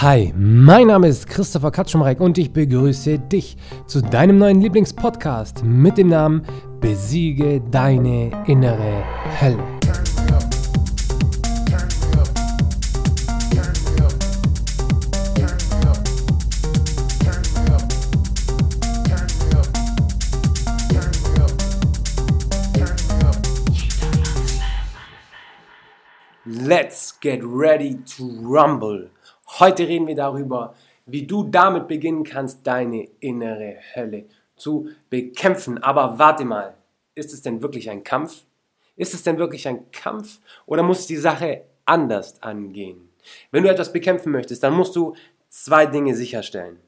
Hi, mein Name ist Christopher Katschumreck und ich begrüße dich zu deinem neuen Lieblingspodcast mit dem Namen Besiege deine innere Hölle. Let's get ready to rumble. Heute reden wir darüber, wie du damit beginnen kannst, deine innere Hölle zu bekämpfen. Aber warte mal, ist es denn wirklich ein Kampf? Ist es denn wirklich ein Kampf oder muss die Sache anders angehen? Wenn du etwas bekämpfen möchtest, dann musst du zwei Dinge sicherstellen.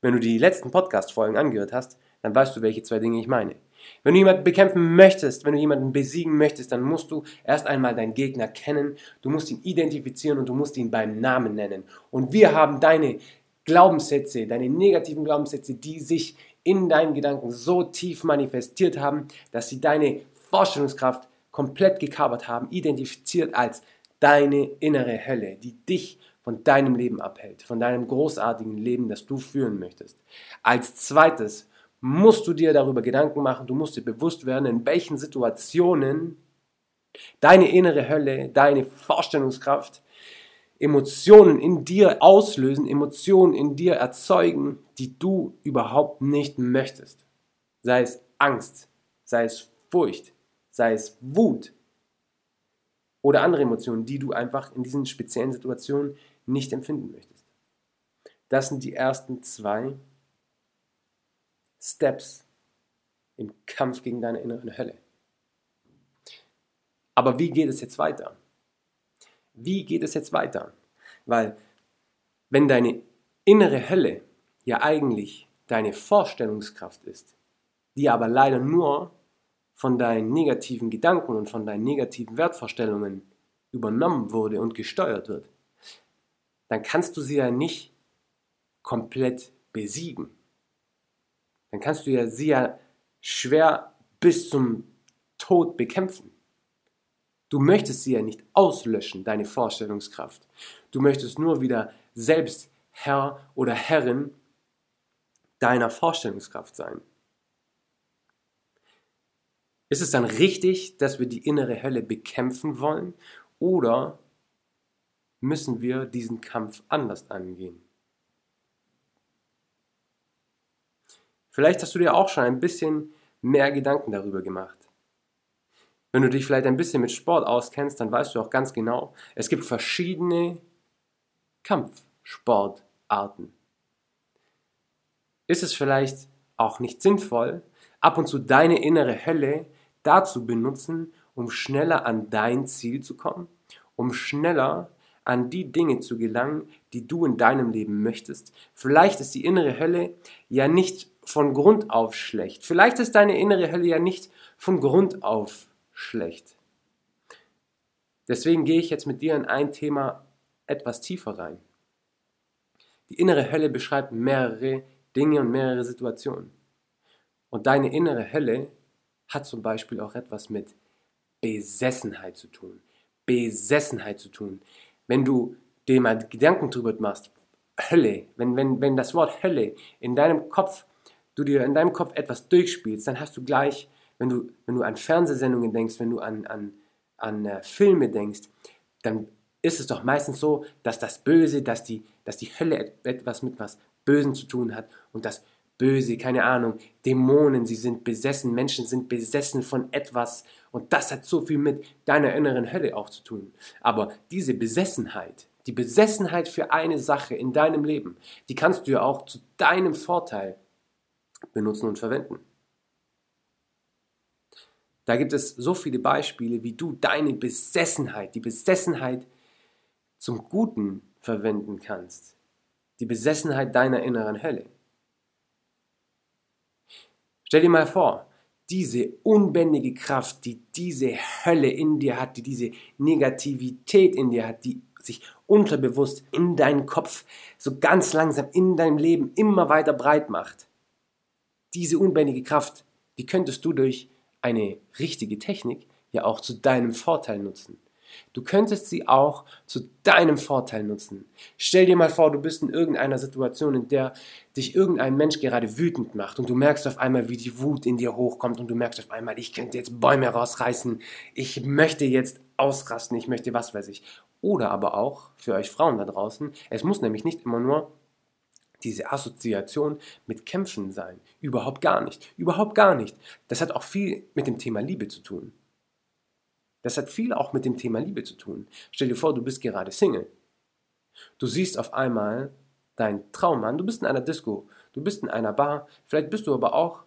Wenn du die letzten Podcast-Folgen angehört hast, dann weißt du, welche zwei Dinge ich meine. Wenn du jemanden bekämpfen möchtest, wenn du jemanden besiegen möchtest, dann musst du erst einmal deinen Gegner kennen, du musst ihn identifizieren und du musst ihn beim Namen nennen. Und wir haben deine Glaubenssätze, deine negativen Glaubenssätze, die sich in deinen Gedanken so tief manifestiert haben, dass sie deine Vorstellungskraft komplett gekabert haben, identifiziert als deine innere Hölle, die dich von deinem Leben abhält, von deinem großartigen Leben, das du führen möchtest. Als zweites musst du dir darüber Gedanken machen, du musst dir bewusst werden, in welchen Situationen deine innere Hölle, deine Vorstellungskraft, Emotionen in dir auslösen, Emotionen in dir erzeugen, die du überhaupt nicht möchtest. Sei es Angst, sei es Furcht, sei es Wut oder andere Emotionen, die du einfach in diesen speziellen Situationen nicht empfinden möchtest. Das sind die ersten zwei Steps im Kampf gegen deine innere Hölle. Aber wie geht es jetzt weiter? Wie geht es jetzt weiter? Weil wenn deine innere Hölle ja eigentlich deine Vorstellungskraft ist, die aber leider nur von deinen negativen Gedanken und von deinen negativen Wertvorstellungen übernommen wurde und gesteuert wird, dann kannst du sie ja nicht komplett besiegen dann kannst du ja sie ja schwer bis zum Tod bekämpfen. Du möchtest sie ja nicht auslöschen, deine Vorstellungskraft. Du möchtest nur wieder selbst Herr oder Herrin deiner Vorstellungskraft sein. Ist es dann richtig, dass wir die innere Hölle bekämpfen wollen oder müssen wir diesen Kampf anders angehen? Vielleicht hast du dir auch schon ein bisschen mehr Gedanken darüber gemacht. Wenn du dich vielleicht ein bisschen mit Sport auskennst, dann weißt du auch ganz genau, es gibt verschiedene Kampfsportarten. Ist es vielleicht auch nicht sinnvoll, ab und zu deine innere Hölle dazu benutzen, um schneller an dein Ziel zu kommen, um schneller an die Dinge zu gelangen, die du in deinem Leben möchtest. Vielleicht ist die innere Hölle ja nicht von Grund auf schlecht. Vielleicht ist deine innere Hölle ja nicht von Grund auf schlecht. Deswegen gehe ich jetzt mit dir in ein Thema etwas tiefer rein. Die innere Hölle beschreibt mehrere Dinge und mehrere Situationen. Und deine innere Hölle hat zum Beispiel auch etwas mit Besessenheit zu tun. Besessenheit zu tun. Wenn du dir mal Gedanken drüber machst, Hölle, wenn, wenn, wenn das Wort Hölle in deinem Kopf du dir in deinem Kopf etwas durchspielst, dann hast du gleich, wenn du, wenn du an Fernsehsendungen denkst, wenn du an, an, an äh, Filme denkst, dann ist es doch meistens so, dass das Böse, dass die, dass die Hölle etwas mit was Bösen zu tun hat und das Böse, keine Ahnung, Dämonen, sie sind besessen, Menschen sind besessen von etwas und das hat so viel mit deiner inneren Hölle auch zu tun. Aber diese Besessenheit, die Besessenheit für eine Sache in deinem Leben, die kannst du ja auch zu deinem Vorteil benutzen und verwenden. Da gibt es so viele Beispiele, wie du deine Besessenheit, die Besessenheit zum Guten verwenden kannst. Die Besessenheit deiner inneren Hölle. Stell dir mal vor, diese unbändige Kraft, die diese Hölle in dir hat, die diese Negativität in dir hat, die sich unterbewusst in deinen Kopf so ganz langsam in deinem Leben immer weiter breit macht diese unbändige Kraft, die könntest du durch eine richtige Technik ja auch zu deinem Vorteil nutzen. Du könntest sie auch zu deinem Vorteil nutzen. Stell dir mal vor, du bist in irgendeiner Situation, in der dich irgendein Mensch gerade wütend macht und du merkst auf einmal, wie die Wut in dir hochkommt und du merkst auf einmal, ich könnte jetzt Bäume rausreißen, ich möchte jetzt ausrasten, ich möchte was weiß ich. Oder aber auch für euch Frauen da draußen, es muss nämlich nicht immer nur diese Assoziation mit Kämpfen sein. Überhaupt gar nicht. Überhaupt gar nicht. Das hat auch viel mit dem Thema Liebe zu tun. Das hat viel auch mit dem Thema Liebe zu tun. Stell dir vor, du bist gerade Single. Du siehst auf einmal deinen Traummann, du bist in einer Disco, du bist in einer Bar, vielleicht bist du aber auch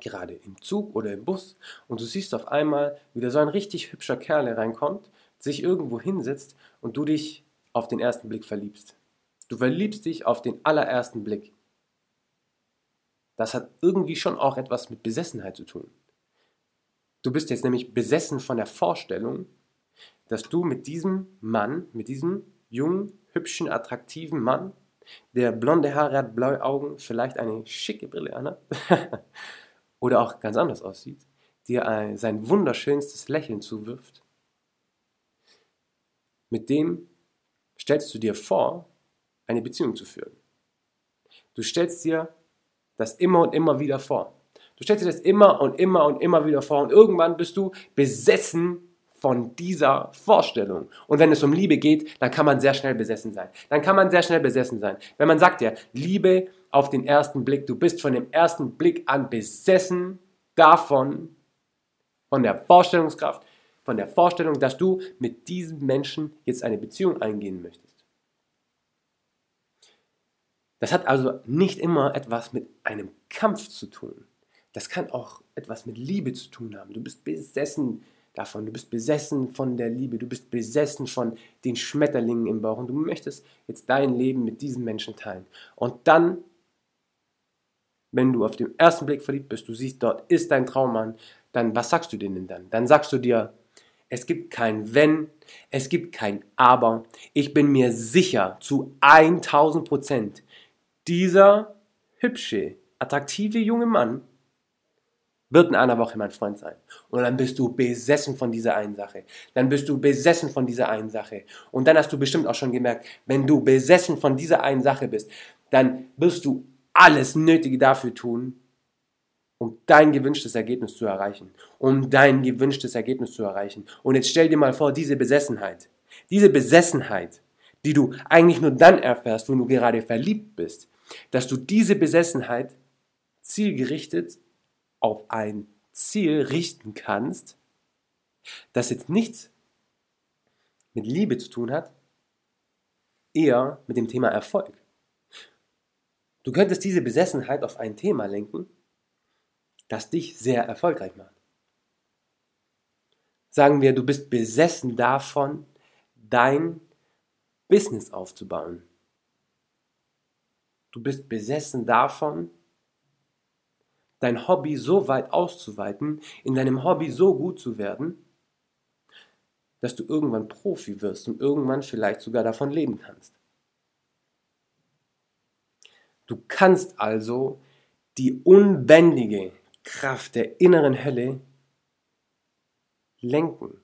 gerade im Zug oder im Bus und du siehst auf einmal, wie da so ein richtig hübscher Kerl reinkommt, sich irgendwo hinsetzt und du dich auf den ersten Blick verliebst. Du verliebst dich auf den allerersten Blick. Das hat irgendwie schon auch etwas mit Besessenheit zu tun. Du bist jetzt nämlich besessen von der Vorstellung, dass du mit diesem Mann, mit diesem jungen, hübschen, attraktiven Mann, der blonde Haare hat, blaue Augen, vielleicht eine schicke Brille anhat oder auch ganz anders aussieht, dir sein wunderschönstes Lächeln zuwirft, mit dem stellst du dir vor, eine Beziehung zu führen. Du stellst dir das immer und immer wieder vor. Du stellst dir das immer und immer und immer wieder vor und irgendwann bist du besessen von dieser Vorstellung. Und wenn es um Liebe geht, dann kann man sehr schnell besessen sein. Dann kann man sehr schnell besessen sein. Wenn man sagt ja, Liebe auf den ersten Blick, du bist von dem ersten Blick an besessen davon, von der Vorstellungskraft, von der Vorstellung, dass du mit diesem Menschen jetzt eine Beziehung eingehen möchtest. Das hat also nicht immer etwas mit einem Kampf zu tun. Das kann auch etwas mit Liebe zu tun haben. Du bist besessen davon, du bist besessen von der Liebe, du bist besessen von den Schmetterlingen im Bauch und du möchtest jetzt dein Leben mit diesem Menschen teilen. Und dann, wenn du auf den ersten Blick verliebt bist, du siehst, dort ist dein Traummann, dann was sagst du denen dann? Dann sagst du dir, es gibt kein Wenn, es gibt kein Aber. Ich bin mir sicher zu 1000 Prozent, dieser hübsche, attraktive junge Mann wird in einer Woche mein Freund sein. Und dann bist du besessen von dieser einen Sache. Dann bist du besessen von dieser einen Sache. Und dann hast du bestimmt auch schon gemerkt, wenn du besessen von dieser einen Sache bist, dann wirst du alles Nötige dafür tun, um dein gewünschtes Ergebnis zu erreichen. Um dein gewünschtes Ergebnis zu erreichen. Und jetzt stell dir mal vor, diese Besessenheit, diese Besessenheit, die du eigentlich nur dann erfährst, wenn du gerade verliebt bist, dass du diese Besessenheit zielgerichtet auf ein Ziel richten kannst, das jetzt nichts mit Liebe zu tun hat, eher mit dem Thema Erfolg. Du könntest diese Besessenheit auf ein Thema lenken, das dich sehr erfolgreich macht. Sagen wir, du bist besessen davon, dein Business aufzubauen. Du bist besessen davon, dein Hobby so weit auszuweiten, in deinem Hobby so gut zu werden, dass du irgendwann Profi wirst und irgendwann vielleicht sogar davon leben kannst. Du kannst also die unbändige Kraft der inneren Hölle lenken.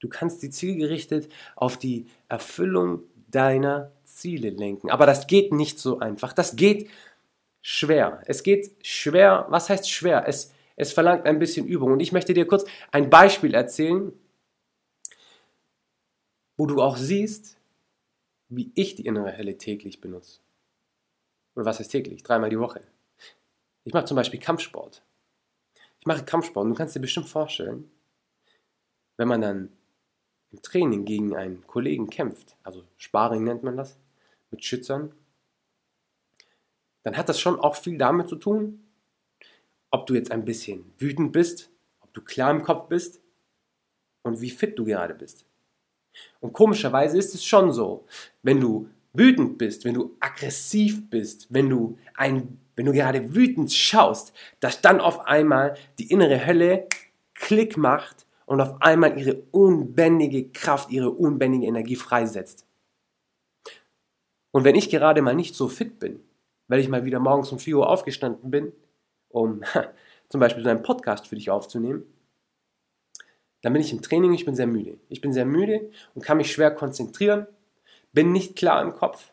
Du kannst sie zielgerichtet auf die Erfüllung deiner Ziele lenken. Aber das geht nicht so einfach. Das geht schwer. Es geht schwer. Was heißt schwer? Es, es verlangt ein bisschen Übung. Und ich möchte dir kurz ein Beispiel erzählen, wo du auch siehst, wie ich die innere Helle täglich benutze. Oder was heißt täglich? Dreimal die Woche. Ich mache zum Beispiel Kampfsport. Ich mache Kampfsport du kannst dir bestimmt vorstellen, wenn man dann im Training gegen einen Kollegen kämpft, also Sparring nennt man das, mit Schützern, dann hat das schon auch viel damit zu tun, ob du jetzt ein bisschen wütend bist, ob du klar im Kopf bist und wie fit du gerade bist. Und komischerweise ist es schon so, wenn du wütend bist, wenn du aggressiv bist, wenn du ein, wenn du gerade wütend schaust, dass dann auf einmal die innere Hölle Klick macht und auf einmal ihre unbändige Kraft, ihre unbändige Energie freisetzt. Und wenn ich gerade mal nicht so fit bin, weil ich mal wieder morgens um 4 Uhr aufgestanden bin, um zum Beispiel so einen Podcast für dich aufzunehmen, Dann bin ich im Training, ich bin sehr müde. Ich bin sehr müde und kann mich schwer konzentrieren, bin nicht klar im Kopf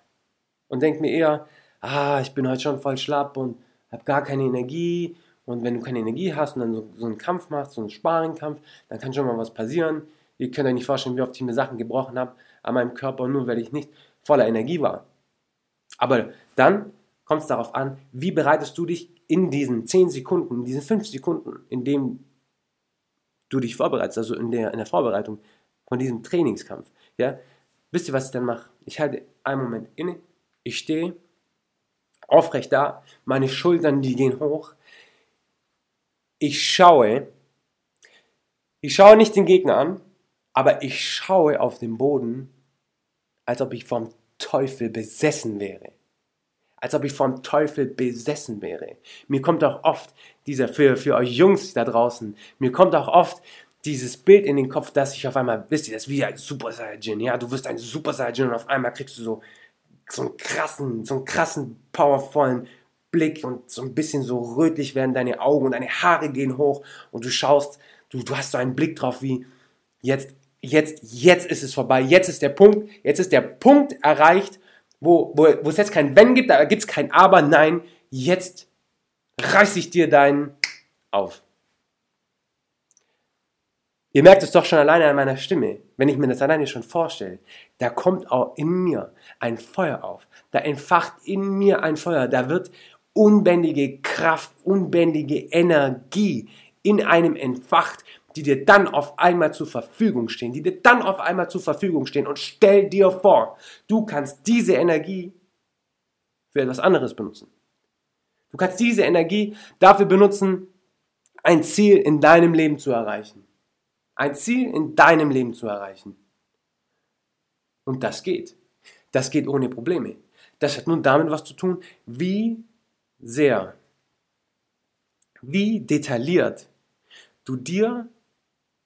und denke mir eher, ah, ich bin heute schon voll schlapp und habe gar keine Energie. Und wenn du keine Energie hast und dann so, so einen Kampf machst, so einen Sparingkampf, dann kann schon mal was passieren. Ihr könnt euch nicht vorstellen, wie oft ich mir Sachen gebrochen habe an meinem Körper, nur weil ich nicht voller Energie war. Aber dann kommt es darauf an, wie bereitest du dich in diesen 10 Sekunden, in diesen 5 Sekunden, in dem du dich vorbereitest, also in der, in der Vorbereitung von diesem Trainingskampf. Ja? Wisst ihr, was ich dann mache? Ich halte einen Moment inne, ich stehe aufrecht da, meine Schultern, die gehen hoch. Ich schaue, ich schaue nicht den Gegner an, aber ich schaue auf den Boden, als ob ich vom Teufel besessen wäre. Als ob ich vom Teufel besessen wäre. Mir kommt auch oft dieser, für, für euch Jungs da draußen, mir kommt auch oft dieses Bild in den Kopf, dass ich auf einmal, wisst ihr, das ist wie ein Super Saiyan, ja, du wirst ein Super Saiyan und auf einmal kriegst du so, so einen krassen, so einen krassen, powervollen Blick und so ein bisschen so rötlich werden deine Augen und deine Haare gehen hoch und du schaust, du, du hast so einen Blick drauf wie, jetzt jetzt, jetzt ist es vorbei, jetzt ist der Punkt, jetzt ist der Punkt erreicht, wo, wo, wo es jetzt kein Wenn gibt, da gibt es kein Aber, nein, jetzt reiß ich dir deinen auf. Ihr merkt es doch schon alleine an meiner Stimme, wenn ich mir das alleine schon vorstelle. Da kommt auch in mir ein Feuer auf. Da entfacht in mir ein Feuer. Da wird unbändige Kraft, unbändige Energie in einem entfacht, die dir dann auf einmal zur Verfügung stehen, die dir dann auf einmal zur Verfügung stehen. Und stell dir vor, du kannst diese Energie für etwas anderes benutzen. Du kannst diese Energie dafür benutzen, ein Ziel in deinem Leben zu erreichen. Ein Ziel in deinem Leben zu erreichen. Und das geht. Das geht ohne Probleme. Das hat nun damit was zu tun, wie sehr, wie detailliert du dir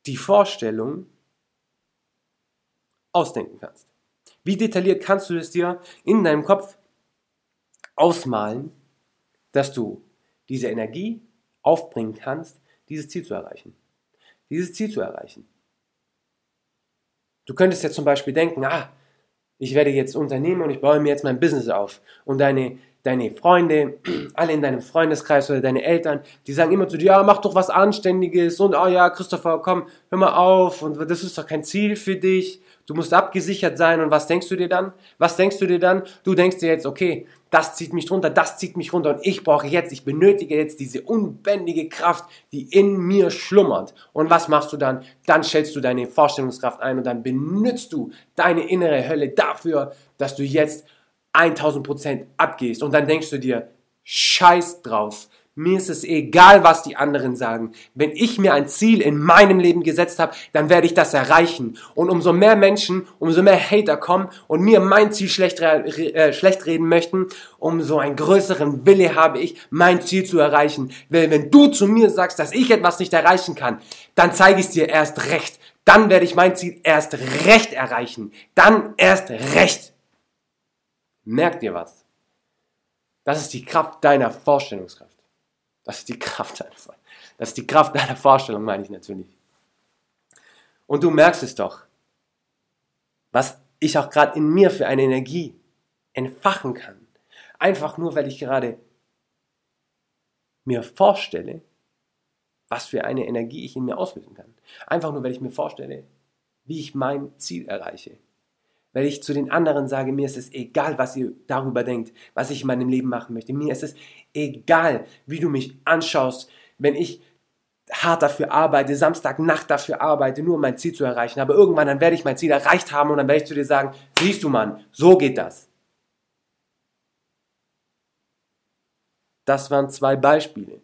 die Vorstellung ausdenken kannst. Wie detailliert kannst du es dir in deinem Kopf ausmalen, dass du diese Energie aufbringen kannst, dieses Ziel zu erreichen. Dieses Ziel zu erreichen. Du könntest jetzt zum Beispiel denken, ah, ich werde jetzt Unternehmer und ich baue mir jetzt mein Business auf. Und deine deine Freunde, alle in deinem Freundeskreis oder deine Eltern, die sagen immer zu dir, ja, mach doch was Anständiges und, oh ja, Christopher, komm, hör mal auf und das ist doch kein Ziel für dich. Du musst abgesichert sein und was denkst du dir dann? Was denkst du dir dann? Du denkst dir jetzt, okay, das zieht mich runter, das zieht mich runter und ich brauche jetzt, ich benötige jetzt diese unbändige Kraft, die in mir schlummert. Und was machst du dann? Dann stellst du deine Vorstellungskraft ein und dann benutzt du deine innere Hölle dafür, dass du jetzt 1000 Prozent abgehst und dann denkst du dir, scheiß drauf. Mir ist es egal, was die anderen sagen. Wenn ich mir ein Ziel in meinem Leben gesetzt habe, dann werde ich das erreichen. Und umso mehr Menschen, umso mehr Hater kommen und mir mein Ziel schlecht, äh, schlecht reden möchten, umso einen größeren Wille habe ich, mein Ziel zu erreichen. Weil wenn du zu mir sagst, dass ich etwas nicht erreichen kann, dann zeige ich es dir erst recht. Dann werde ich mein Ziel erst recht erreichen. Dann erst recht. Merk dir was. Das ist die Kraft deiner Vorstellungskraft. Das ist die Kraft deiner, das ist die Kraft deiner Vorstellung, meine ich natürlich. Und du merkst es doch, was ich auch gerade in mir für eine Energie entfachen kann. Einfach nur, weil ich gerade mir vorstelle, was für eine Energie ich in mir auslösen kann. Einfach nur, weil ich mir vorstelle, wie ich mein Ziel erreiche weil ich zu den anderen sage, mir ist es egal, was ihr darüber denkt, was ich in meinem Leben machen möchte. Mir ist es egal, wie du mich anschaust, wenn ich hart dafür arbeite, Samstagnacht dafür arbeite, nur um mein Ziel zu erreichen. Aber irgendwann dann werde ich mein Ziel erreicht haben und dann werde ich zu dir sagen, siehst du Mann, so geht das. Das waren zwei Beispiele.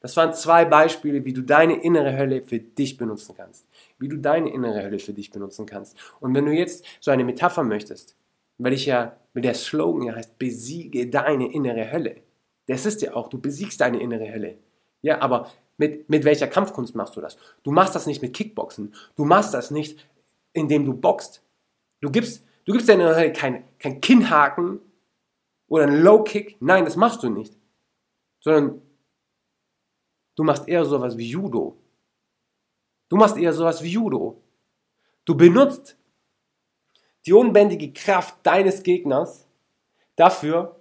Das waren zwei Beispiele, wie du deine innere Hölle für dich benutzen kannst wie du deine innere Hölle für dich benutzen kannst. Und wenn du jetzt so eine Metapher möchtest, weil ich ja, weil der Slogan ja heißt, besiege deine innere Hölle. Das ist ja auch, du besiegst deine innere Hölle. Ja, aber mit, mit welcher Kampfkunst machst du das? Du machst das nicht mit Kickboxen. Du machst das nicht, indem du boxt. Du gibst, du gibst deiner Hölle kein, kein Kinnhaken oder einen Low Kick. Nein, das machst du nicht. Sondern du machst eher sowas wie Judo. Du machst eher sowas wie Judo. Du benutzt die unbändige Kraft deines Gegners dafür,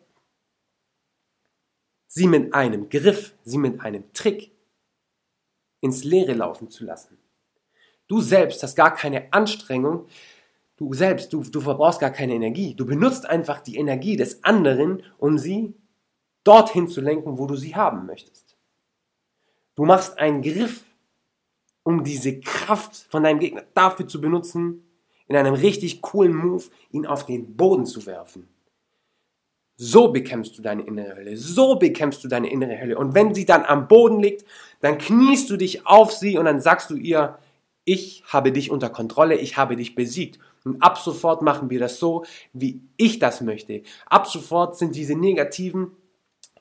sie mit einem Griff, sie mit einem Trick ins Leere laufen zu lassen. Du selbst hast gar keine Anstrengung, du selbst, du, du verbrauchst gar keine Energie. Du benutzt einfach die Energie des anderen, um sie dorthin zu lenken, wo du sie haben möchtest. Du machst einen Griff, um diese Kraft von deinem Gegner dafür zu benutzen, in einem richtig coolen Move ihn auf den Boden zu werfen. So bekämpfst du deine innere Hölle. So bekämpfst du deine innere Hölle. Und wenn sie dann am Boden liegt, dann kniest du dich auf sie und dann sagst du ihr, ich habe dich unter Kontrolle, ich habe dich besiegt. Und ab sofort machen wir das so, wie ich das möchte. Ab sofort sind diese negativen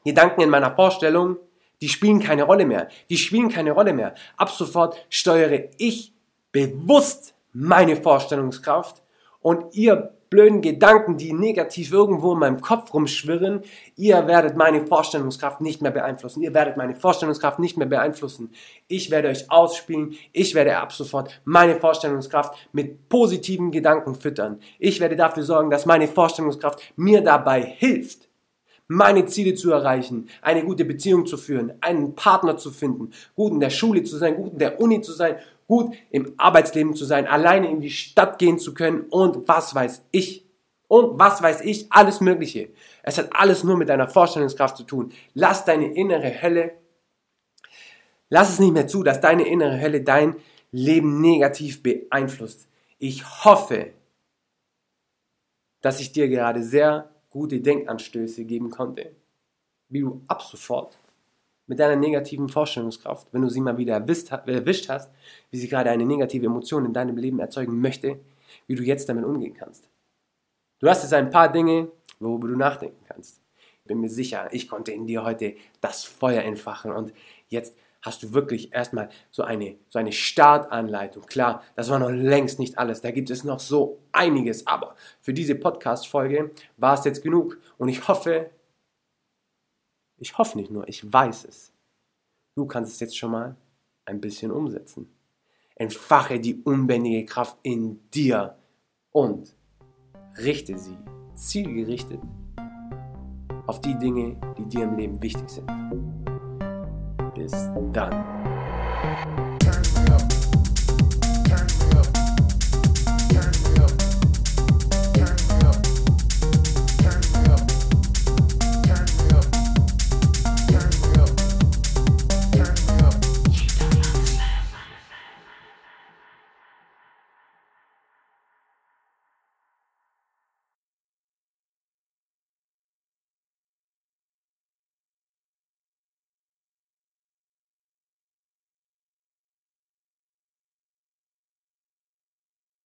Gedanken in meiner Vorstellung, die spielen keine Rolle mehr. Die spielen keine Rolle mehr. Ab sofort steuere ich bewusst meine Vorstellungskraft und ihr blöden Gedanken, die negativ irgendwo in meinem Kopf rumschwirren, ihr werdet meine Vorstellungskraft nicht mehr beeinflussen. Ihr werdet meine Vorstellungskraft nicht mehr beeinflussen. Ich werde euch ausspielen. Ich werde ab sofort meine Vorstellungskraft mit positiven Gedanken füttern. Ich werde dafür sorgen, dass meine Vorstellungskraft mir dabei hilft, meine Ziele zu erreichen, eine gute Beziehung zu führen, einen Partner zu finden, gut in der Schule zu sein, gut in der Uni zu sein gut im Arbeitsleben zu sein, alleine in die Stadt gehen zu können und was weiß ich. Und was weiß ich, alles Mögliche. Es hat alles nur mit deiner Vorstellungskraft zu tun. Lass deine innere Hölle, lass es nicht mehr zu, dass deine innere Hölle dein Leben negativ beeinflusst. Ich hoffe, dass ich dir gerade sehr gute Denkanstöße geben konnte, wie du ab sofort mit deiner negativen Vorstellungskraft, wenn du sie mal wieder erwischt hast, wie sie gerade eine negative Emotion in deinem Leben erzeugen möchte, wie du jetzt damit umgehen kannst. Du hast jetzt ein paar Dinge, worüber du nachdenken kannst. Ich bin mir sicher, ich konnte in dir heute das Feuer entfachen und jetzt hast du wirklich erstmal so eine, so eine Startanleitung. Klar, das war noch längst nicht alles. Da gibt es noch so einiges. Aber für diese Podcast-Folge war es jetzt genug. Und ich hoffe, ich hoffe nicht nur, ich weiß es. Du kannst es jetzt schon mal ein bisschen umsetzen. Entfache die unbändige Kraft in dir und richte sie zielgerichtet auf die Dinge, die dir im Leben wichtig sind. Bis dann.